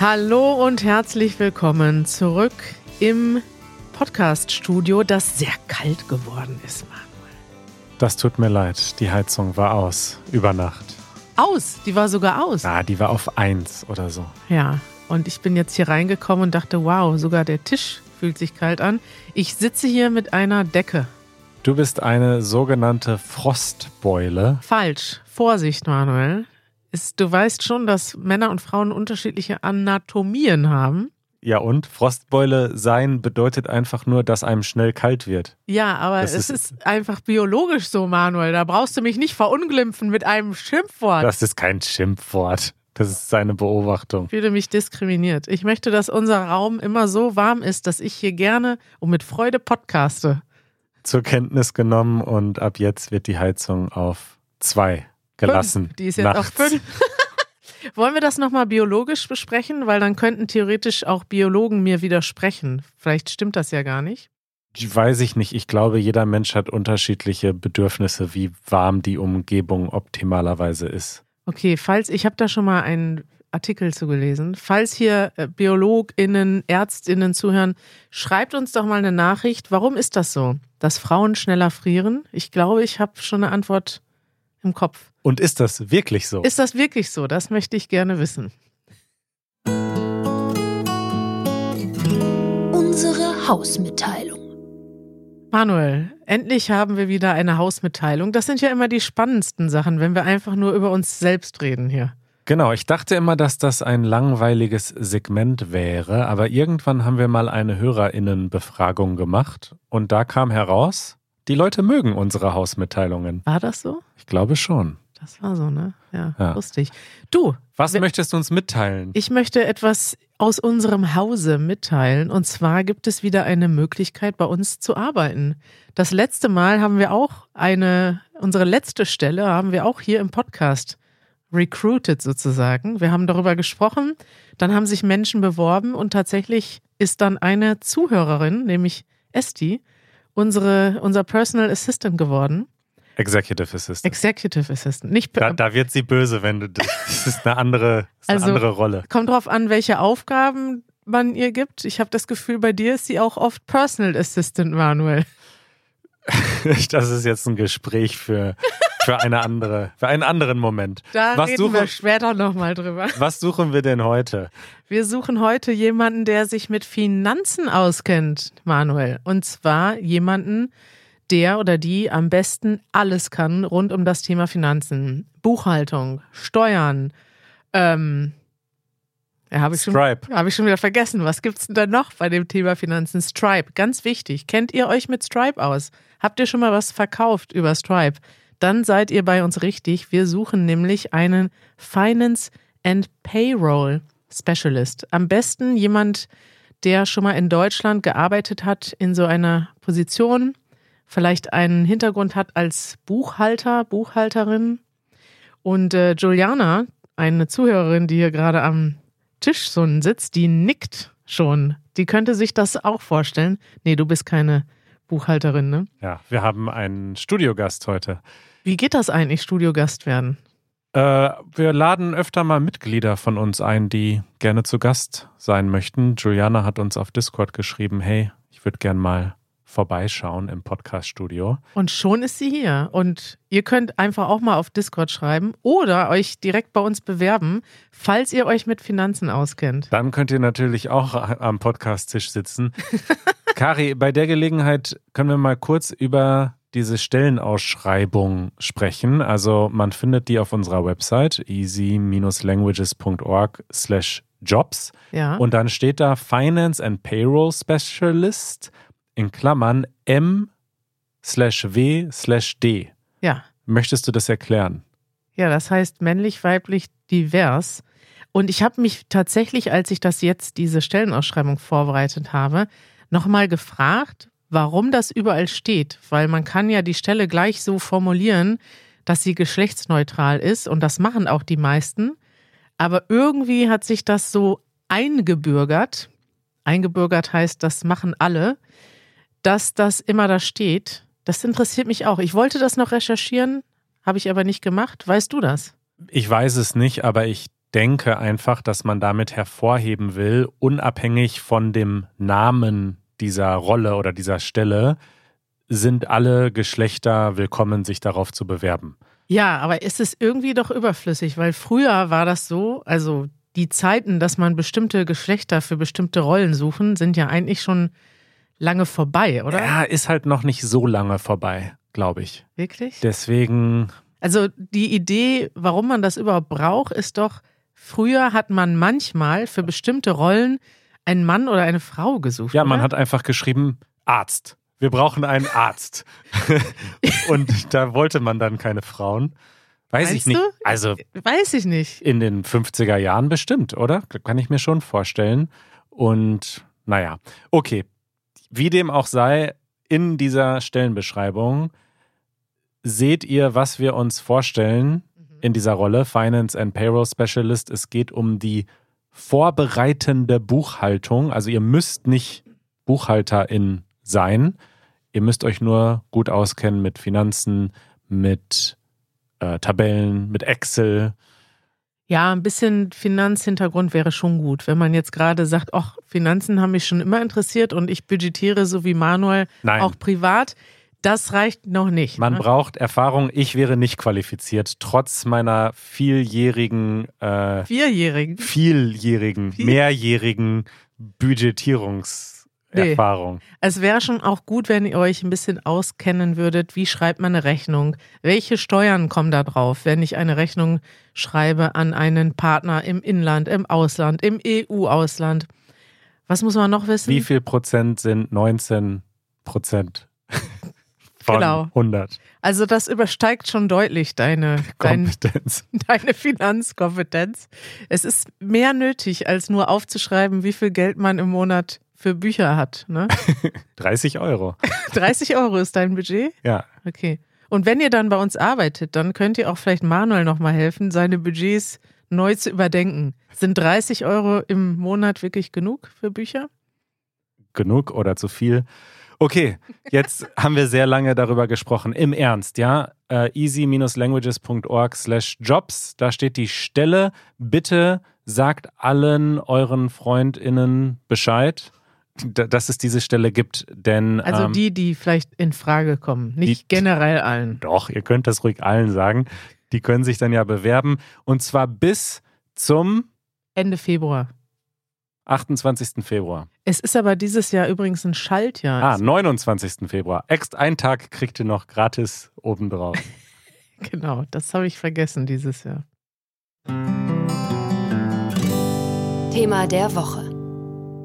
Hallo und herzlich willkommen zurück im Podcast-Studio, das sehr kalt geworden ist, Manuel. Das tut mir leid. Die Heizung war aus über Nacht. Aus? Die war sogar aus. Ah, die war auf eins oder so. Ja, und ich bin jetzt hier reingekommen und dachte, wow, sogar der Tisch fühlt sich kalt an. Ich sitze hier mit einer Decke. Du bist eine sogenannte Frostbeule. Falsch. Vorsicht, Manuel. Ist, du weißt schon, dass Männer und Frauen unterschiedliche Anatomien haben. Ja, und Frostbeule sein bedeutet einfach nur, dass einem schnell kalt wird. Ja, aber Das es ist- ist, einfach biologisch so, Manuel. Da brauchst du mich nicht verunglimpfen mit einem Schimpfwort. Das ist kein Schimpfwort. Das ist seine Beobachtung. Ich fühle mich diskriminiert. Ich möchte, dass unser Raum immer so warm ist, dass ich hier gerne und mit Freude podcaste. Zur Kenntnis genommen und ab jetzt wird die Heizung auf zwei gelassen. Fünf. Die ist jetzt nachts. auf fünf. Wollen wir das nochmal biologisch besprechen? Weil dann könnten theoretisch auch Biologen mir widersprechen. Vielleicht stimmt das ja gar nicht. Weiß ich nicht. Ich glaube, jeder Mensch hat unterschiedliche Bedürfnisse, wie warm die Umgebung optimalerweise ist. Okay, falls, ich habe da schon mal einen Artikel zu gelesen. Falls hier äh, BiologInnen, ÄrztInnen zuhören, schreibt uns doch mal eine Nachricht. Warum ist das so, dass Frauen schneller frieren? Ich glaube, ich habe schon eine Antwort im Kopf. Und ist das wirklich so? Ist das wirklich so? Das möchte ich gerne wissen. Unsere Hausmitteilung. Manuel, endlich haben wir wieder eine Hausmitteilung. Das sind ja immer die spannendsten Sachen, wenn wir einfach nur über uns selbst reden hier. Genau, ich dachte immer, dass das ein langweiliges Segment wäre, aber irgendwann haben wir mal eine Hörerinnenbefragung gemacht und da kam heraus, die Leute mögen unsere Hausmitteilungen. War das so? Ich glaube schon. Das war so, ne? Ja, Ja. lustig. Du, Was möchtest du uns mitteilen? Ich möchte etwas aus unserem Hause mitteilen. Und zwar gibt es wieder eine Möglichkeit, bei uns zu arbeiten. Das letzte Mal haben wir auch eine, unsere letzte Stelle haben wir auch hier im Podcast recruited sozusagen. Wir haben darüber gesprochen, dann haben sich Menschen beworben und tatsächlich ist dann eine Zuhörerin, nämlich Esti, unsere, unser Personal Assistant geworden. Executive Assistant. Executive Assistant. Nicht Da, da wird sie böse, wenn du das. Ist eine andere, ist eine Also- andere Rolle. Kommt drauf an, welche Aufgaben man ihr gibt. Ich habe das Gefühl, bei dir ist sie auch oft Personal Assistant, Manuel. Das ist jetzt ein Gespräch für, für eine andere, für einen anderen Moment. Da Was reden suchen- wir später nochmal drüber. Was suchen wir denn heute? Wir suchen heute jemanden, der sich mit Finanzen auskennt, Manuel. Und zwar jemanden, der oder die am besten alles kann rund um das Thema Finanzen. Buchhaltung, Steuern, ähm, ja, habe ich, schon- hab ich schon wieder vergessen. Was gibt's denn da noch bei dem Thema Finanzen? Stripe, ganz wichtig. Kennt ihr euch mit Stripe aus? Habt ihr schon mal was verkauft über Stripe? Dann seid ihr bei uns richtig. Wir suchen nämlich einen Finance and Payroll Specialist. Am besten jemand, der schon mal in Deutschland gearbeitet hat in so einer Position, vielleicht einen Hintergrund hat als Buchhalter, Buchhalterin. Und äh, Juliana, eine Zuhörerin, die hier gerade am Tisch so sitzt, die nickt schon. Die könnte sich das auch vorstellen. Nee, du bist keine Buchhalterin, ne? Ja, wir haben einen Studiogast heute. Wie geht das eigentlich, Studiogast werden? Äh, wir laden öfter mal Mitglieder von uns ein, die gerne zu Gast sein möchten. Juliana hat uns auf Discord geschrieben, hey, ich würde gern mal vorbeischauen im Podcast-Studio. Und schon ist sie hier. Und ihr könnt einfach auch mal auf Discord schreiben oder euch direkt bei uns bewerben, falls ihr euch mit Finanzen auskennt. Dann könnt ihr natürlich auch am Podcast-Tisch sitzen. Kari, bei der Gelegenheit können wir mal kurz über diese Stellenausschreibung sprechen. Also man findet die auf unserer Website easy-languages.org slash jobs. Ja. Und dann steht da Finance and Payroll Specialist in Klammern M slash W slash D. ja. Möchtest du das erklären? Ja, das heißt männlich, weiblich, divers. Und ich habe mich tatsächlich, als ich das jetzt, diese Stellenausschreibung vorbereitet habe, nochmal gefragt, warum das überall steht. Weil man kann ja die Stelle gleich so formulieren, dass sie geschlechtsneutral ist. Und das machen auch die meisten. Aber irgendwie hat sich das so eingebürgert. Eingebürgert heißt, das machen alle, dass das immer da steht. Das interessiert mich auch. Ich wollte das noch recherchieren, habe ich aber nicht gemacht. Weißt du das? Ich weiß es nicht, aber ich denke einfach, dass man damit hervorheben will, unabhängig von dem Namen dieser Rolle oder dieser Stelle, sind alle Geschlechter willkommen, sich darauf zu bewerben. Ja, aber ist es irgendwie doch überflüssig, weil früher war das so, also die Zeiten, dass man bestimmte Geschlechter für bestimmte Rollen suchen, sind ja eigentlich schon lange vorbei, oder? Ja, ist halt noch nicht so lange vorbei, glaube ich. Wirklich? Deswegen. Also die Idee, warum man das überhaupt braucht, ist doch, früher hat man manchmal für bestimmte Rollen einen Mann oder eine Frau gesucht. Ja, man oder? hat einfach geschrieben, Arzt. Wir brauchen einen Arzt. Und da wollte man dann keine Frauen. Weiß Meinst ich nicht. du? Also Weiß ich nicht. in den 50er Jahren bestimmt, oder? Kann ich mir schon vorstellen. Und naja, okay. Wie dem auch sei, in dieser Stellenbeschreibung seht ihr, was wir uns vorstellen in dieser Rolle, Finance and Payroll Specialist. Es geht um die vorbereitende Buchhaltung. Also ihr müsst nicht Buchhalterin sein. Ihr müsst euch nur gut auskennen mit Finanzen, mit äh, Tabellen, mit Excel. Ja, ein bisschen Finanzhintergrund wäre schon gut. Wenn man jetzt gerade sagt, ach, Finanzen haben mich schon immer interessiert und ich budgetiere so wie Manuel Nein. auch privat, das reicht noch nicht. Man ne? braucht Erfahrung. Ich wäre nicht qualifiziert, trotz meiner vieljährigen, äh, Vierjährigen. vieljährigen, Viel- mehrjährigen Budgetierungserfahrung. Es wäre schon auch gut, wenn ihr euch ein bisschen auskennen würdet, wie schreibt man eine Rechnung? Welche Steuern kommen da drauf, wenn ich eine Rechnung schreibe an einen Partner im Inland, im Ausland, im EU-Ausland? Was muss man noch wissen? Wie viel Prozent sind 19 Prozent von Genau. 100 Also das übersteigt schon deutlich deine, dein, Kompetenz? deine Finanzkompetenz. Es ist mehr nötig, als nur aufzuschreiben, wie viel Geld man im Monat für Bücher hat. Ne? 30 Euro. 30 Euro ist dein Budget? Ja. Okay. Und wenn ihr dann bei uns arbeitet, dann könnt ihr auch vielleicht Manuel nochmal helfen, seine Budgets neu zu überdenken. Sind 30 Euro im Monat wirklich genug für Bücher? genug oder zu viel. Okay, jetzt haben wir sehr lange darüber gesprochen. Im Ernst, ja? Äh, easy-languages.org slash jobs, da steht die Stelle. Bitte sagt allen euren FreundInnen Bescheid, dass es diese Stelle gibt, denn Also ähm, die, die vielleicht in Frage kommen, nicht die- generell allen. doch, ihr könnt das ruhig allen sagen. Die können sich dann ja bewerben und zwar bis zum Ende Februar. 28. Februar. Es ist aber dieses Jahr übrigens ein Schaltjahr. Ah, 29. Februar. Extra einen Tag kriegt ihr noch gratis obendrauf. Genau, das habe ich vergessen dieses Jahr. Thema der Woche.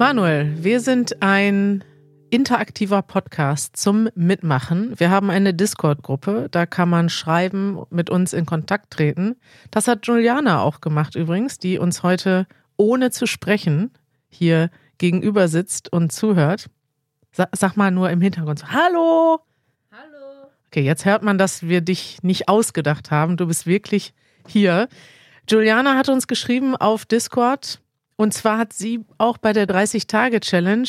Manuel, wir sind ein interaktiver Podcast zum Mitmachen. Wir haben eine Discord-Gruppe, da kann man schreiben, mit uns in Kontakt treten. Das hat Juliana auch gemacht übrigens, die uns heute ohne zu sprechen hier gegenüber sitzt und zuhört. Sa sag mal nur im Hintergrund so, Hallo! Hallo. Okay, jetzt hört man, dass wir dich nicht ausgedacht haben. Du bist wirklich hier. Juliana hat uns geschrieben auf Discord und zwar hat sie auch bei der 30-Tage-Challenge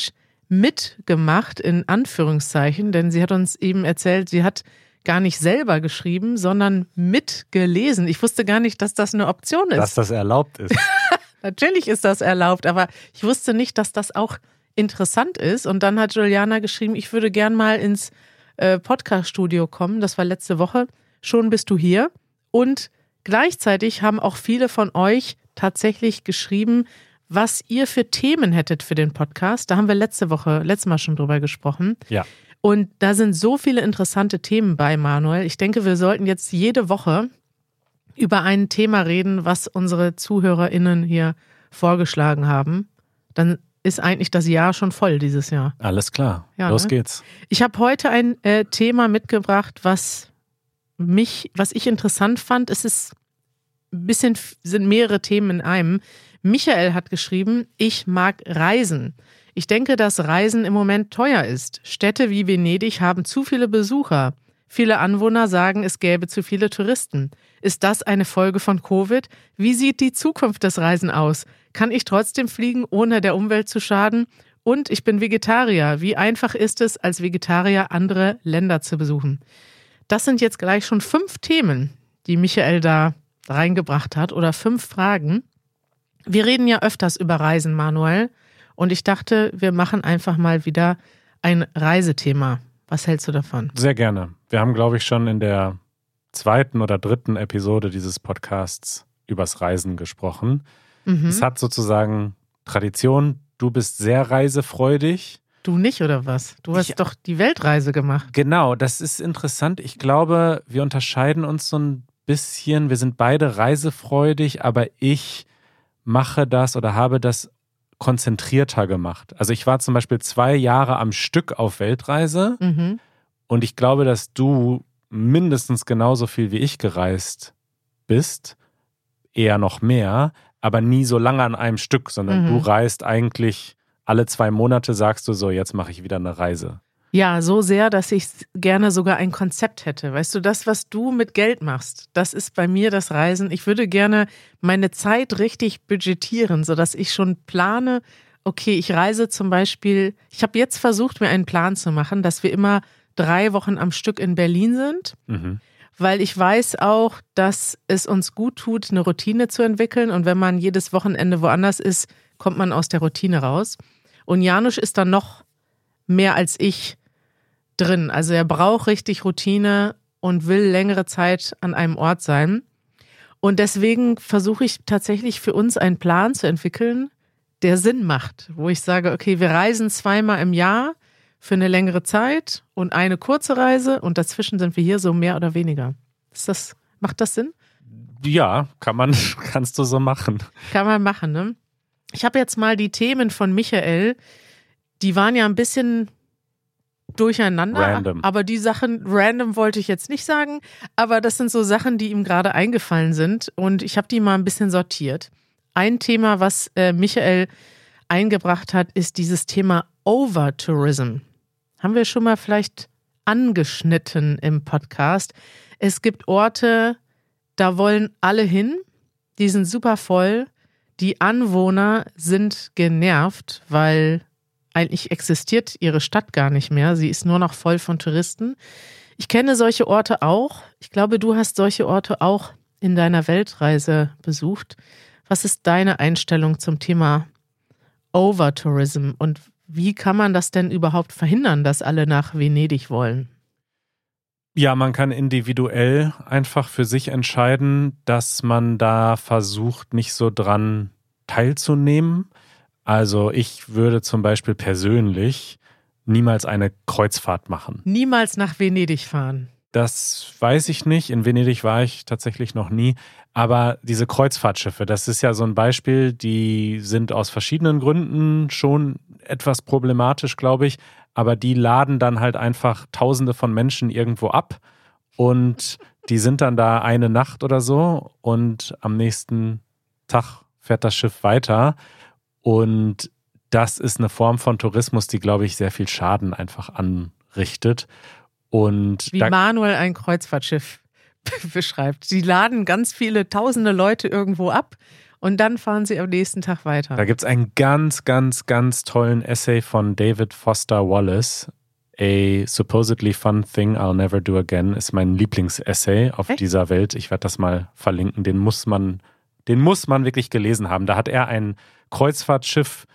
mitgemacht, in Anführungszeichen, denn sie hat uns eben erzählt, sie hat gar nicht selber geschrieben, sondern mitgelesen. Ich wusste gar nicht, dass das eine Option ist. Dass das erlaubt ist. Natürlich ist das erlaubt, aber ich wusste nicht, dass das auch interessant ist. Und dann hat Juliana geschrieben, ich würde gern mal ins äh, Podcast-Studio kommen. Das war letzte Woche. Schon bist du hier. Und gleichzeitig haben auch viele von euch tatsächlich geschrieben, was ihr für Themen hättet für den Podcast. Da haben wir letzte Woche, letztes Mal schon drüber gesprochen. Ja. Und da sind so viele interessante Themen bei, Manuel. Ich denke, wir sollten jetzt jede Woche über ein Thema reden, was unsere ZuhörerInnen hier vorgeschlagen haben. Dann ist eigentlich das Jahr schon voll dieses Jahr. Alles klar. Ja, Los ne? geht's. Ich habe heute ein äh, Thema mitgebracht, was mich, was ich interessant fand. Es ist ein bisschen, sind mehrere Themen in einem. Michael hat geschrieben, ich mag Reisen. Ich denke, dass Reisen im Moment teuer ist. Städte wie Venedig haben zu viele Besucher. Viele Anwohner sagen, es gäbe zu viele Touristen. Ist das eine Folge von Covid? Wie sieht die Zukunft des Reisen aus? Kann ich trotzdem fliegen, ohne der Umwelt zu schaden? Und ich bin Vegetarier. Wie einfach ist es, als Vegetarier andere Länder zu besuchen? Das sind jetzt gleich schon fünf Themen, die Michael da reingebracht hat oder fünf Fragen. Wir reden ja öfters über Reisen, Manuel. Und ich dachte, wir machen einfach mal wieder ein Reisethema. Was hältst du davon? Sehr gerne. Wir haben, glaube ich, schon in der zweiten oder dritten Episode dieses Podcasts übers Reisen gesprochen. Mhm. Es hat sozusagen Tradition. Du bist sehr reisefreudig. Du nicht, oder was? Du hast Ich- doch die Weltreise gemacht. Genau, das ist interessant. Ich glaube, wir unterscheiden uns so ein bisschen. Wir sind beide reisefreudig, aber ich mache das oder habe das konzentrierter gemacht. Also ich war zum Beispiel zwei Jahre am Stück auf Weltreise Mhm. und ich glaube, dass du mindestens genauso viel wie ich gereist bist, eher noch mehr, aber nie so lange an einem Stück, sondern Mhm. du reist eigentlich alle zwei Monate, sagst du so, jetzt mache ich wieder eine Reise. Ja, so sehr, dass ich gerne sogar ein Konzept hätte. Weißt du, das, was du mit Geld machst, das ist bei mir das Reisen. Ich würde gerne meine Zeit richtig budgetieren, sodass ich schon plane, okay, ich reise zum Beispiel, ich habe jetzt versucht, mir einen Plan zu machen, dass wir immer drei Wochen am Stück in Berlin sind, Mhm. weil ich weiß auch, dass es uns gut tut, eine Routine zu entwickeln. Und wenn man jedes Wochenende woanders ist, kommt man aus der Routine raus. Und Janusz ist dann noch mehr als ich drin. Also er braucht richtig Routine und will längere Zeit an einem Ort sein. Und deswegen versuche ich tatsächlich für uns einen Plan zu entwickeln, der Sinn macht, wo ich sage, okay, wir reisen zweimal im Jahr für eine längere Zeit und eine kurze Reise und dazwischen sind wir hier so mehr oder weniger. Ist das, macht das Sinn? Ja, kann man, kannst du so machen. Kann man machen, ne? Ich habe jetzt mal die Themen von Michael, die waren ja ein bisschen durcheinander. Random. Aber die Sachen, random wollte ich jetzt nicht sagen, aber das sind so Sachen, die ihm gerade eingefallen sind und ich habe die mal ein bisschen sortiert. Ein Thema, was äh, Michael eingebracht hat, ist dieses Thema Overtourism. Haben wir schon mal vielleicht angeschnitten im Podcast. Es gibt Orte, da wollen alle hin, die sind super voll. Die Anwohner sind genervt, weil eigentlich existiert ihre Stadt gar nicht mehr. Sie ist nur noch voll von Touristen. Ich kenne solche Orte auch. Ich glaube, du hast solche Orte auch in deiner Weltreise besucht. Was ist deine Einstellung zum Thema Overtourism und wie kann man das denn überhaupt verhindern, dass alle nach Venedig wollen? Ja, man kann individuell einfach für sich entscheiden, dass man da versucht, nicht so dran teilzunehmen. Also ich würde zum Beispiel persönlich niemals eine Kreuzfahrt machen. Niemals nach Venedig fahren. Das weiß ich nicht. In Venedig war ich tatsächlich noch nie. Aber diese Kreuzfahrtschiffe, das ist ja so ein Beispiel, die sind aus verschiedenen Gründen schon etwas problematisch, glaube ich. Aber die laden dann halt einfach Tausende von Menschen irgendwo ab und die sind dann da eine Nacht oder so und am nächsten Tag fährt das Schiff weiter. Und das ist eine Form von Tourismus, die, glaube ich, sehr viel Schaden einfach anrichtet. Und Wie Manuel ein Kreuzfahrtschiff beschreibt. Sie laden ganz viele tausende Leute irgendwo ab und dann fahren sie am nächsten Tag weiter. Da gibt es einen ganz, ganz, ganz tollen Essay von David Foster Wallace. A supposedly fun thing I'll never do again ist mein Lieblingsessay auf Echt? dieser Welt. Ich werde das mal verlinken. Den muss man, den muss man wirklich gelesen haben. Da hat er ein Kreuzfahrtschiff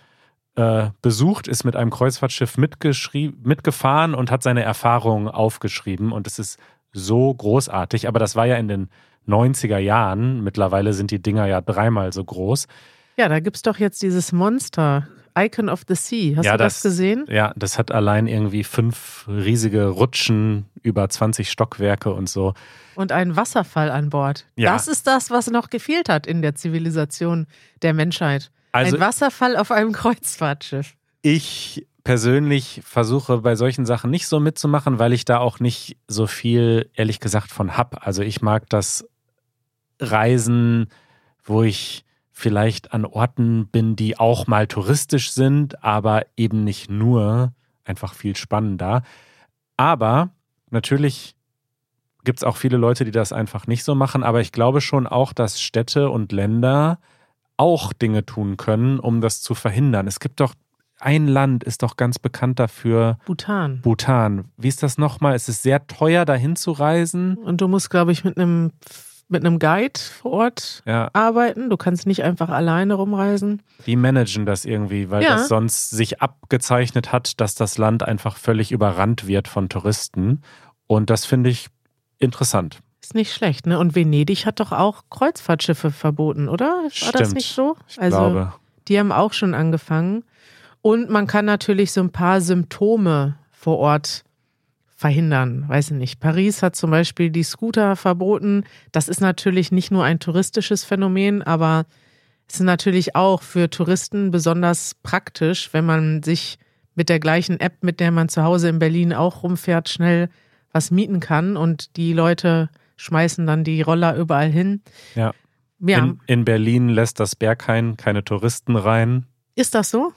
äh, besucht, ist mit einem Kreuzfahrtschiff mitgefahren und hat seine Erfahrungen aufgeschrieben. Und es ist so großartig. Aber das war ja in den 90er Jahren. Mittlerweile sind die Dinger ja dreimal so groß. Ja, da gibt es doch jetzt dieses Monster, Icon of the Sea. Hast Ja, du das, das- gesehen? Ja, das hat allein irgendwie fünf riesige Rutschen über 20 Stockwerke und so. Und einen Wasserfall an Bord. Ja. Das ist das, was noch gefehlt hat in der Zivilisation der Menschheit. Also Ein Wasserfall auf einem Kreuzfahrtschiff. ich persönlich versuche bei solchen Sachen nicht so mitzumachen, weil ich da auch nicht so viel, ehrlich gesagt, von hab. Also ich mag das Reisen, wo ich vielleicht an Orten bin, die auch mal touristisch sind, aber eben nicht nur, einfach viel spannender. Aber natürlich gibt es auch viele Leute, die das einfach nicht so machen, aber ich glaube schon auch, dass Städte und Länder auch Dinge tun können, um das zu verhindern. Es gibt doch ein Land, ist doch ganz bekannt dafür, Bhutan. Bhutan. Wie ist das nochmal? Es ist sehr teuer, dahin zu reisen. Und du musst, glaube ich, mit einem mit einem Guide vor Ort Ja, arbeiten. Du kannst nicht einfach alleine rumreisen. die managen das irgendwie, weil Ja. das sonst sich abgezeichnet hat, dass das Land einfach völlig überrannt wird von Touristen. Und das finde ich interessant. Ist nicht schlecht, ne? Und Venedig hat doch auch Kreuzfahrtschiffe verboten, oder? War das Stimmt. nicht so? Ich also, glaube. die haben auch schon angefangen. Und man kann natürlich so ein paar Symptome vor Ort verhindern. Weiß ich nicht. Paris hat zum Beispiel die Scooter verboten. Das ist natürlich nicht nur ein touristisches Phänomen, aber es ist natürlich auch für Touristen besonders praktisch, wenn man sich mit der gleichen App, mit der man zu Hause in Berlin auch rumfährt, schnell was mieten kann und die Leute schmeißen dann die Roller überall hin. Ja. Ja, In, in Berlin lässt das Berghain keine Touristen rein. ist das so?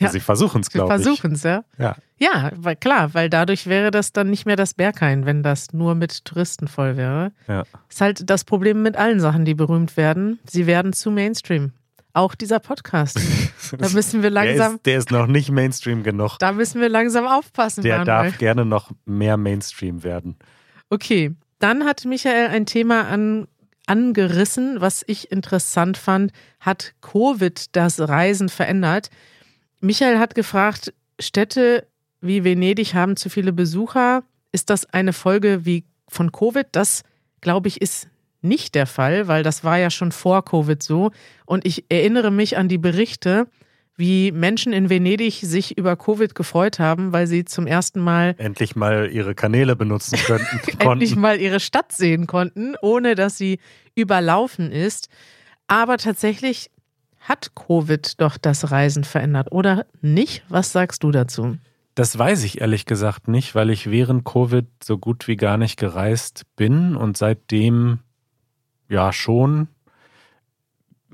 Ja. Sie versuchen es, Sie glaube ich. versuchen es, ja. Ja. Ja, weil klar, weil dadurch wäre das dann nicht mehr das Berghain, wenn das nur mit Touristen voll wäre. Ja. Ist halt das Problem mit allen Sachen, die berühmt werden. Sie werden zu Mainstream. Auch dieser Podcast. Da müssen wir Der langsam, ist, der ist noch nicht Mainstream genug. da müssen wir langsam aufpassen, Der Manuel. darf gerne noch mehr Mainstream werden. Okay, dann hat Michael ein Thema an, angerissen, was ich interessant fand. Hat Covid das Reisen verändert? Michael hat gefragt, Städte wie Venedig haben zu viele Besucher. Ist das eine Folge wie von Covid? Das, glaube ich, ist nicht der Fall, weil das war ja schon vor Covid so. Und ich erinnere mich an die Berichte, wie Menschen in Venedig sich über Covid gefreut haben, weil sie zum ersten Mal Endlich mal ihre Kanäle benutzen könnten. endlich mal ihre Stadt sehen konnten, ohne dass sie überlaufen ist. Aber tatsächlich hat Covid doch das Reisen verändert, oder nicht? Was sagst du dazu? Das weiß ich ehrlich gesagt nicht, weil ich während Covid so gut wie gar nicht gereist bin und seitdem ja schon.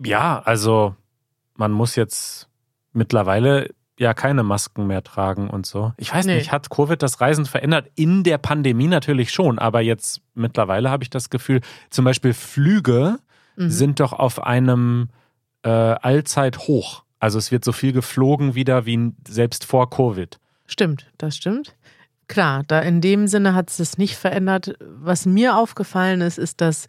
Ja, also man muss jetzt mittlerweile ja keine Masken mehr tragen und so. Ich weiß Nee. nicht, hat Covid das Reisen verändert? In der Pandemie natürlich schon, aber jetzt mittlerweile habe ich das Gefühl, zum Beispiel Flüge Mhm. sind doch auf einem äh, Allzeithoch. Also es wird so viel geflogen wieder wie selbst vor Covid. Stimmt, das stimmt. Klar, da in dem Sinne hat es es nicht verändert. Was mir aufgefallen ist, ist, dass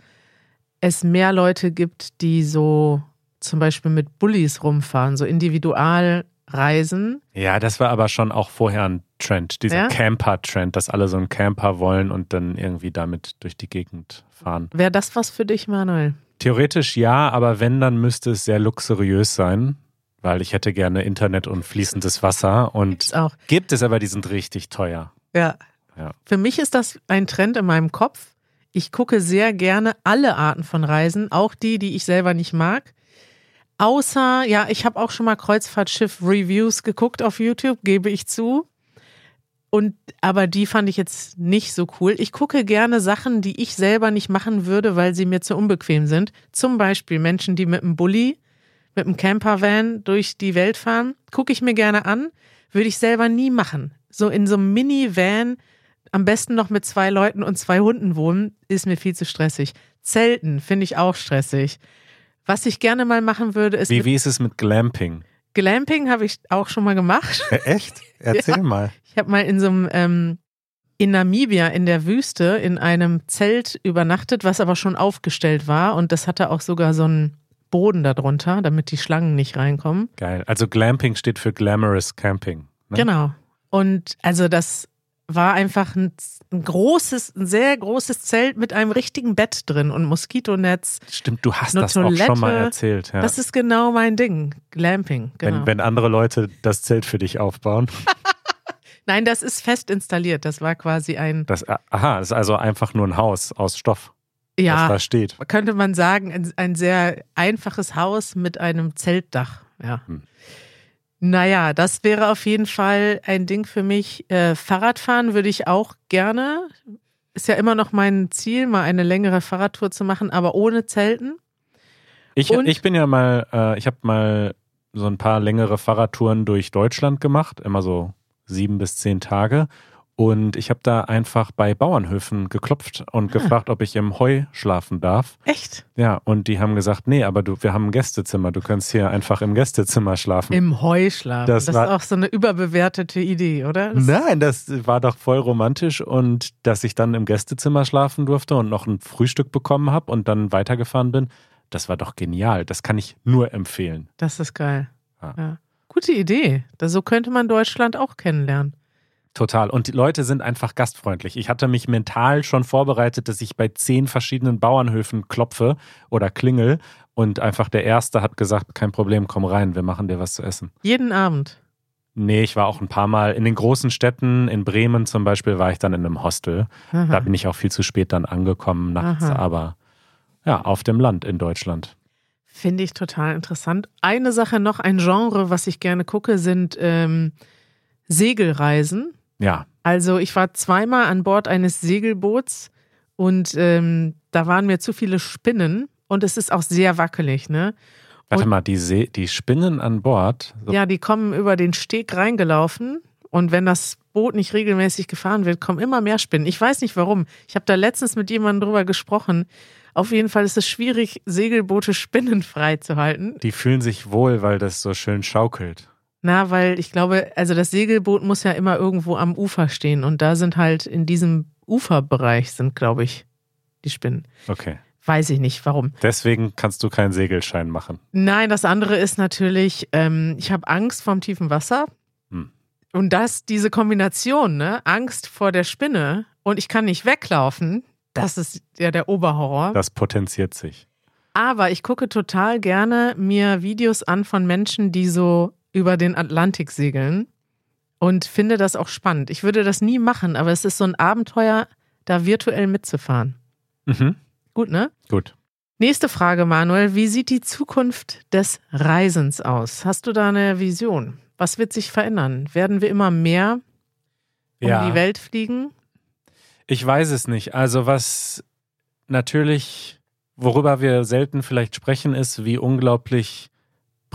es mehr Leute gibt, die so zum Beispiel mit Bullis rumfahren, so Individualreisen. Ja, das war aber schon auch vorher ein Trend, dieser Ja? Camper-Trend, dass alle so einen Camper wollen und dann irgendwie damit durch die Gegend fahren. Wäre das was für dich, Manuel? Theoretisch ja, aber wenn, dann müsste es sehr luxuriös sein, weil ich hätte gerne Internet und fließendes Wasser und Gibt's auch. gibt es, aber die sind richtig teuer. Ja. Ja. Für mich ist das ein Trend in meinem Kopf. Ich gucke sehr gerne alle Arten von Reisen, auch die, die ich selber nicht mag. Außer, ja, ich habe auch schon mal Kreuzfahrtschiff-Reviews geguckt auf YouTube, gebe ich zu. Und aber die fand ich jetzt nicht so cool. Ich gucke gerne Sachen, die ich selber nicht machen würde, weil sie mir zu unbequem sind. Zum Beispiel Menschen, die mit einem Bulli, mit einem Campervan durch die Welt fahren, gucke ich mir gerne an, würde ich selber nie machen. So in so einem Minivan, am besten noch mit zwei Leuten und zwei Hunden wohnen, ist mir viel zu stressig. Zelten finde ich auch stressig. Was ich gerne mal machen würde, ist Wie, wie ist es mit Glamping? Glamping habe ich auch schon mal gemacht. Äh, echt? Erzähl mal. Ich habe mal in so einem ähm, in Namibia in der Wüste in einem Zelt übernachtet, was aber schon aufgestellt war und das hatte auch sogar so einen Boden darunter, damit die Schlangen nicht reinkommen. Geil. Also Glamping steht für Glamorous Camping. Ne? Genau. Und also das war einfach ein, ein großes, ein sehr großes Zelt mit einem richtigen Bett drin und Moskitonetz. Stimmt, du hast das auch schon mal Toilette. erzählt. Ja. Das ist genau mein Ding. Glamping. Genau. wenn, wenn andere Leute das Zelt für dich aufbauen. Nein, das ist fest installiert. Das war quasi ein, Das, aha, das ist also einfach nur ein Haus aus Stoff, was ja, da steht. könnte man sagen, ein, ein sehr einfaches Haus mit einem Zeltdach. Ja. Hm. Naja, das wäre auf jeden Fall ein Ding für mich. Äh, Fahrradfahren würde ich auch gerne. Ist ja immer noch mein Ziel, mal eine längere Fahrradtour zu machen, aber ohne Zelten. Ich, Und- ich bin ja mal, äh, ich habe mal so ein paar längere Fahrradtouren durch Deutschland gemacht, immer so sieben bis zehn Tage. Und ich habe da einfach bei Bauernhöfen geklopft und Ah. gefragt, ob ich im Heu schlafen darf. Echt? Ja, und die haben gesagt, nee, aber du, wir haben ein Gästezimmer. Du kannst hier einfach im Gästezimmer schlafen. Im Heu schlafen. Das Das, war- ist auch so eine überbewertete Idee, oder? Das, Nein, das war doch voll romantisch und dass ich dann im Gästezimmer schlafen durfte und noch ein Frühstück bekommen habe und dann weitergefahren bin, das war doch genial. Das kann ich nur empfehlen. das ist geil. Ja. Ja. Gute Idee. Das, so könnte man Deutschland auch kennenlernen. Total. Und die Leute sind einfach gastfreundlich. Ich hatte mich mental schon vorbereitet, dass ich bei zehn verschiedenen Bauernhöfen klopfe oder klingel und einfach der Erste hat gesagt, kein Problem, komm rein, wir machen dir was zu essen. Jeden Abend. Nee, ich war auch ein paar Mal in den großen Städten, in Bremen zum Beispiel, war ich dann in einem Hostel. Da Aha. bin ich auch viel zu spät dann angekommen nachts, Aha. aber ja, auf dem Land in Deutschland. Finde ich total interessant. Eine Sache noch, ein Genre, was ich gerne gucke, sind ähm, Segelreisen. Ja, Also ich war zweimal an Bord eines Segelboots und ähm, da waren mir zu viele Spinnen und es ist auch sehr wackelig, ne? warte Und- mal, die, See, die Spinnen an Bord, so, Ja, die kommen über den Steg reingelaufen und wenn das Boot nicht regelmäßig gefahren wird, kommen immer mehr Spinnen. Ich weiß nicht warum. Ich habe da letztens mit jemandem drüber gesprochen. Auf jeden Fall ist es schwierig, Segelboote spinnenfrei zu halten. die fühlen sich wohl, weil das so schön schaukelt. Na, weil ich glaube, also das Segelboot muss ja immer irgendwo am Ufer stehen und da sind halt in diesem Uferbereich sind, glaube ich, die Spinnen. Okay. Weiß ich nicht, warum. Deswegen kannst du keinen Segelschein machen. Nein, das andere ist natürlich, ähm, ich habe Angst vorm tiefen Wasser. Hm. Und das, diese Kombination, ne, Angst vor der Spinne und ich kann nicht weglaufen, das ist ja der Oberhorror. Das potenziert sich. Aber ich gucke total gerne mir Videos an von Menschen, die so über den Atlantik segeln und finde das auch spannend. Ich würde das nie machen, aber es ist so ein Abenteuer, da virtuell mitzufahren. Mhm. Gut, ne? Gut. Nächste Frage, Manuel. Wie sieht die Zukunft des Reisens aus? Hast du da eine Vision? Was wird sich verändern? Werden wir immer mehr um ja. die Welt fliegen? Ich weiß es nicht. Also was natürlich, worüber wir selten vielleicht sprechen, ist, wie unglaublich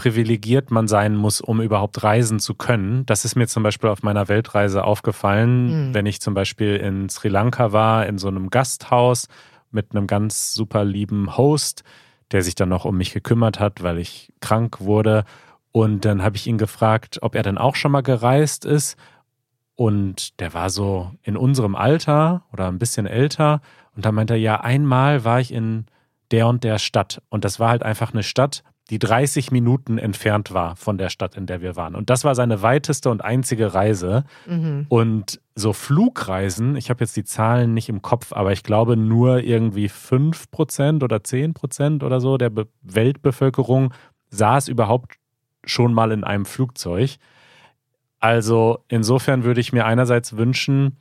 privilegiert man sein muss, um überhaupt reisen zu können. Das ist mir zum Beispiel auf meiner Weltreise aufgefallen, Mhm. wenn ich zum Beispiel in Sri Lanka war, in so einem Gasthaus mit einem ganz super lieben Host, der sich dann noch um mich gekümmert hat, weil ich krank wurde. Und dann habe ich ihn gefragt, ob er denn auch schon mal gereist ist. Und der war so in unserem Alter oder ein bisschen älter. Und da meinte er, ja, einmal war ich in der und der Stadt. Und das war halt einfach eine Stadt, die 30 Minuten entfernt war von der Stadt, in der wir waren. Und das war seine weiteste und einzige Reise. Mhm. Und so Flugreisen, ich habe jetzt die Zahlen nicht im Kopf, aber ich glaube nur irgendwie 5% oder 10% oder so der Be Weltbevölkerung saß überhaupt schon mal in einem Flugzeug. Also insofern würde ich mir einerseits wünschen,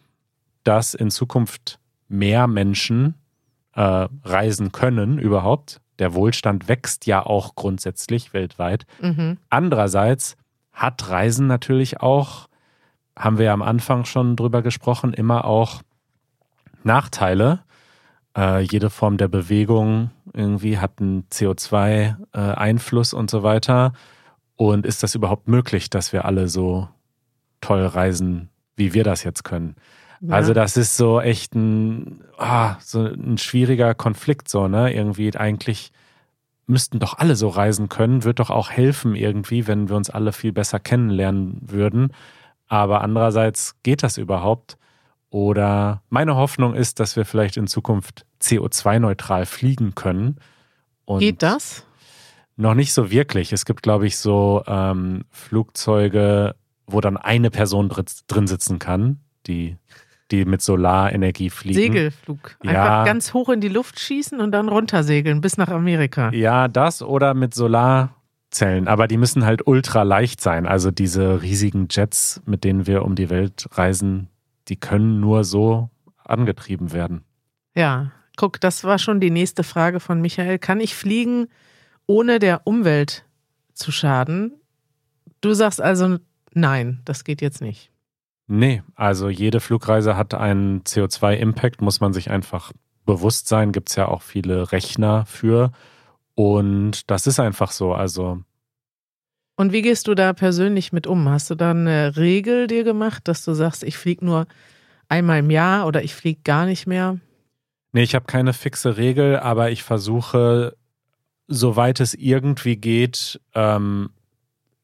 dass in Zukunft mehr Menschen äh, reisen können überhaupt. Der Wohlstand wächst ja auch grundsätzlich weltweit. Mhm. Andererseits hat Reisen natürlich auch, haben wir ja am Anfang schon drüber gesprochen, immer auch Nachteile. Äh, jede Form der Bewegung irgendwie hat einen CO2-Einfluss und so weiter. Und ist das überhaupt möglich, dass wir alle so toll reisen, wie wir das jetzt können? Ja. Also das ist so echt ein, ah, so ein schwieriger Konflikt so, ne? Irgendwie eigentlich müssten doch alle so reisen können, wird doch auch helfen irgendwie, wenn wir uns alle viel besser kennenlernen würden. Aber andererseits geht das überhaupt? Oder meine Hoffnung ist, dass wir vielleicht in Zukunft CO2-neutral fliegen können. Und Geht das? Noch nicht so wirklich. Es gibt, glaube ich, so ähm, Flugzeuge, wo dann eine Person drin- drin sitzen kann, die, die mit Solarenergie fliegen. Segelflug. Einfach Ja. ganz hoch in die Luft schießen und dann runtersegeln bis nach Amerika. Ja, das oder mit Solarzellen. Aber die müssen halt ultra leicht sein. Also diese riesigen Jets, mit denen wir um die Welt reisen, die können nur so angetrieben werden. Ja, guck, das war schon die nächste Frage von Michael. Kann ich fliegen, ohne der Umwelt zu schaden? Du sagst also nein, das geht jetzt nicht. Nee, also jede Flugreise hat einen CO2-Impact, muss man sich einfach bewusst sein. Gibt es ja auch viele Rechner für. Und das ist einfach so. Also Und wie gehst du da persönlich mit um? Hast du da eine Regel dir gemacht, dass du sagst, ich fliege nur einmal im Jahr oder ich fliege gar nicht mehr. Nee, ich habe keine fixe Regel, aber ich versuche, soweit es irgendwie geht, ähm,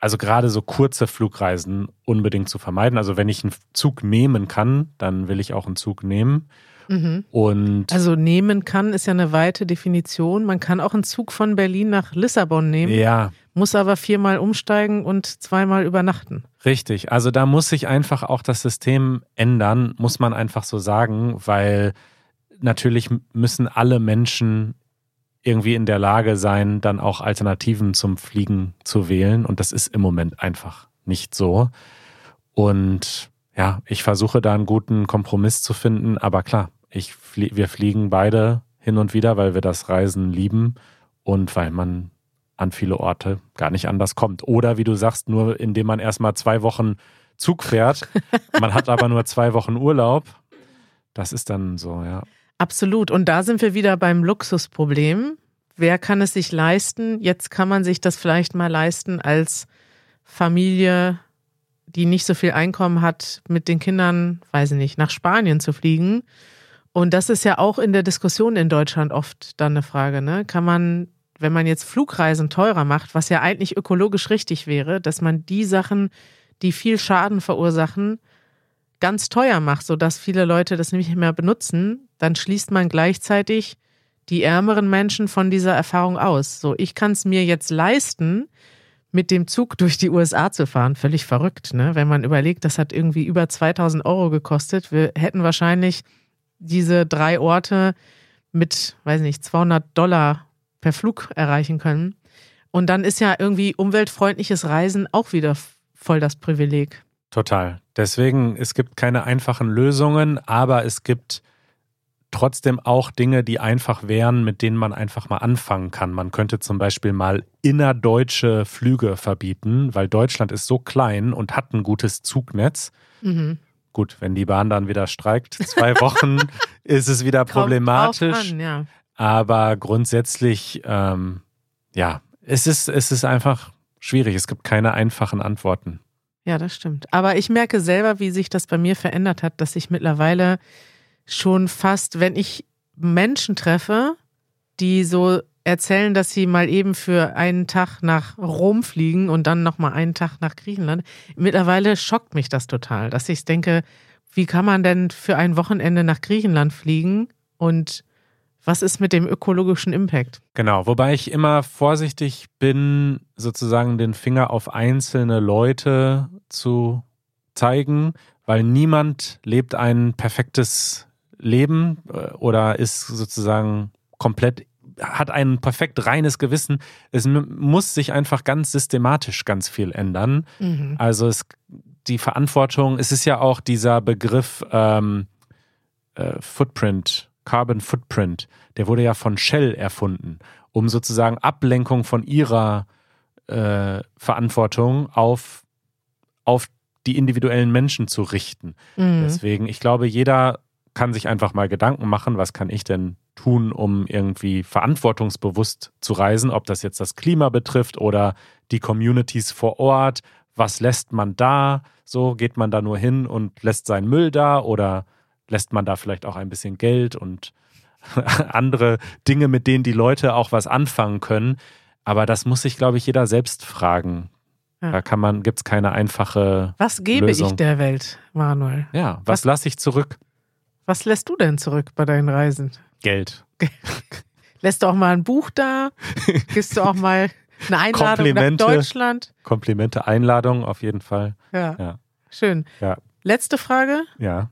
also gerade so kurze Flugreisen unbedingt zu vermeiden. Also wenn ich einen Zug nehmen kann, dann will ich auch einen Zug nehmen. Mhm. Und Also nehmen kann ist ja eine weite Definition. Man kann auch einen Zug von Berlin nach Lissabon nehmen, ja, muss aber viermal umsteigen und zweimal übernachten. richtig. Also da muss sich einfach auch das System ändern, muss man einfach so sagen, weil natürlich müssen alle Menschen irgendwie in der Lage sein, dann auch Alternativen zum Fliegen zu wählen. Und das ist im Moment einfach nicht so. Und ja, ich versuche da einen guten Kompromiss zu finden. Aber klar, ich flie wir fliegen beide hin und wieder, weil wir das Reisen lieben und weil man an viele Orte gar nicht anders kommt. Oder wie du sagst, nur indem man erstmal zwei Wochen Zug fährt. man hat aber nur zwei Wochen Urlaub. Das ist dann so, ja. Absolut. Und da sind wir wieder beim Luxusproblem. Wer kann es sich leisten? Jetzt kann man sich das vielleicht mal leisten als Familie, die nicht so viel Einkommen hat, mit den Kindern, weiß ich nicht, nach Spanien zu fliegen. Und das ist ja auch in der Diskussion in Deutschland oft dann eine Frage, ne? Kann man, wenn man jetzt Flugreisen teurer macht, was ja eigentlich ökologisch richtig wäre, dass man die Sachen, die viel Schaden verursachen, ganz teuer macht, sodass viele Leute das nicht mehr benutzen, dann schließt man gleichzeitig die ärmeren Menschen von dieser Erfahrung aus. So, ich kann es mir jetzt leisten, mit dem Zug durch die USA zu fahren. Völlig verrückt, ne? Wenn man überlegt, das hat irgendwie über 2000 Euro gekostet. Wir hätten wahrscheinlich diese drei Orte mit, weiß nicht, 200 Dollar per Flug erreichen können. Und dann ist ja irgendwie umweltfreundliches Reisen auch wieder voll das Privileg. Total. Deswegen, es gibt keine einfachen Lösungen, aber es gibt trotzdem auch Dinge, die einfach wären, mit denen man einfach mal anfangen kann. Man könnte zum Beispiel mal innerdeutsche Flüge verbieten, weil Deutschland ist so klein und hat ein gutes Zugnetz. Mhm. Gut, wenn die Bahn dann wieder streikt, zwei Wochen ist es wieder problematisch. An, ja. Aber grundsätzlich, ähm, ja, es ist, es ist einfach schwierig. Es gibt keine einfachen Antworten. Ja, das stimmt. Aber ich merke selber, wie sich das bei mir verändert hat, dass ich mittlerweile schon fast, wenn ich Menschen treffe, die so erzählen, dass sie mal eben für einen Tag nach Rom fliegen und dann nochmal einen Tag nach Griechenland. Mittlerweile schockt mich das total, dass ich denke, wie kann man denn für ein Wochenende nach Griechenland fliegen und was ist mit dem ökologischen Impact? Genau, wobei ich immer vorsichtig bin, sozusagen den Finger auf einzelne Leute zu zeigen, weil niemand lebt ein perfektes Leben äh, oder ist sozusagen komplett, hat ein perfekt reines Gewissen. Es muss sich einfach ganz systematisch ganz viel ändern. Mhm. Also es, die Verantwortung, es ist ja auch dieser Begriff ähm, äh, Footprint, Carbon Footprint, der wurde ja von Shell erfunden, um sozusagen Ablenkung von ihrer äh, Verantwortung auf, auf die individuellen Menschen zu richten. Mhm. Deswegen, ich glaube, jeder kann sich einfach mal Gedanken machen, was kann ich denn tun, um irgendwie verantwortungsbewusst zu reisen, ob das jetzt das Klima betrifft oder die Communities vor Ort. Was lässt man da? So geht man da nur hin und lässt seinen Müll da oder lässt man da vielleicht auch ein bisschen Geld und andere Dinge, mit denen die Leute auch was anfangen können. Aber das muss sich, glaube ich, jeder selbst fragen. Ja. Da kann man, gibt es keine einfache, Was gebe Lösung. ich der Welt, Manuel? ja, was lasse ich zurück? Was lässt du denn zurück bei deinen Reisen? Geld. Lässt du auch mal ein Buch da? Gibst du auch mal eine Einladung nach. Deutschland? Komplimente, Einladung auf jeden Fall. Ja. Ja. Schön. Ja. Letzte Frage. Ja.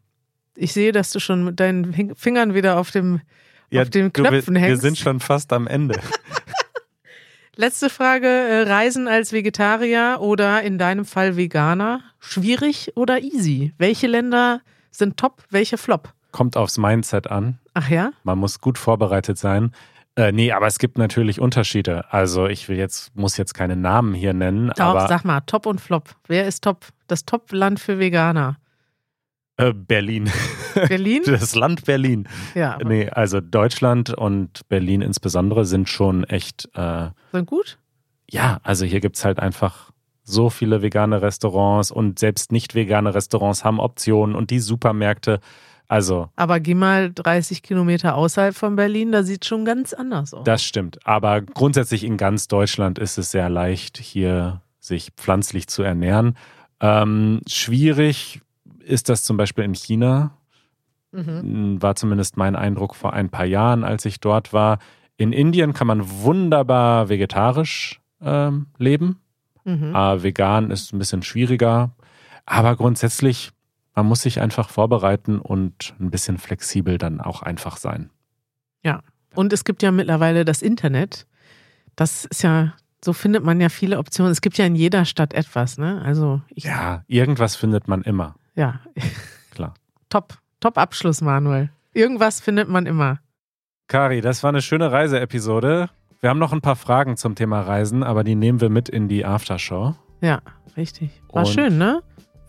Ich sehe, dass du schon mit deinen Fing- Fingern wieder auf dem ja auf den du, wir, Knöpfen wir hängst. sind schon fast am Ende. Letzte Frage. äh, Reisen als Vegetarier oder in deinem Fall Veganer. Schwierig oder easy? Welche Länder sind top, welche flop? Kommt aufs Mindset an. Ach ja? Man muss gut vorbereitet sein. Äh, nee, aber es gibt natürlich Unterschiede. Also ich will jetzt, muss jetzt keine Namen hier nennen, Doch, aber sag mal, top und flop. Wer ist top? Das Top-Land für Veganer. Äh, Berlin. Berlin? Das Land Berlin. Ja, Nee, also Deutschland und Berlin insbesondere sind schon echt, äh, sind gut? ja, also hier gibt's halt einfach so viele vegane Restaurants und selbst nicht vegane Restaurants haben Optionen und die Supermärkte. Also. Aber geh mal 30 Kilometer außerhalb von Berlin, da sieht schon ganz anders aus. Das stimmt. Aber grundsätzlich in ganz Deutschland ist es sehr leicht, hier sich pflanzlich zu ernähren. Ähm, schwierig ist das zum Beispiel in China. Mhm. War zumindest mein Eindruck vor ein paar Jahren, als ich dort war. In Indien kann man wunderbar vegetarisch ähm, leben. Mhm. Äh, vegan ist ein bisschen schwieriger. Aber grundsätzlich, man muss sich einfach vorbereiten und ein bisschen flexibel dann auch einfach sein. Ja. Und es gibt ja mittlerweile das Internet. Das ist ja, so findet man ja viele Optionen. Es gibt ja in jeder Stadt etwas, ne? Also ja, irgendwas findet man immer. Ja. Klar. Top. Top Abschluss, Manuel. Irgendwas findet man immer. Kari, das war eine schöne Reiseepisode. Wir haben noch ein paar Fragen zum Thema Reisen, aber die nehmen wir mit in die Aftershow. Ja, richtig. War Und schön, ne?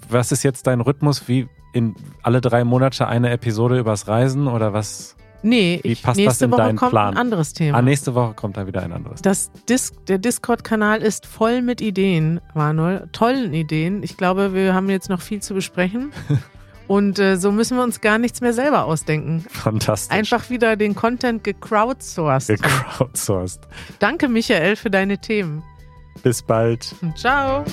Was ist jetzt dein Rhythmus? Wie in alle drei Monate eine Episode übers Reisen oder was? Nee, Wie passt ich, nächste das in Woche deinen kommt Plan? ein anderes Thema. Ah, nächste Woche kommt da wieder ein anderes das Dis Der Discord-Kanal ist voll mit Ideen, Manuel. Tollen Ideen. Ich glaube, wir haben jetzt noch viel zu besprechen. Und äh, so müssen wir uns gar nichts mehr selber ausdenken. Fantastisch. Einfach wieder den Content gecrowdsourced. Gecrowdsourced. Danke, Michael, für deine Themen. Bis bald. Ciao.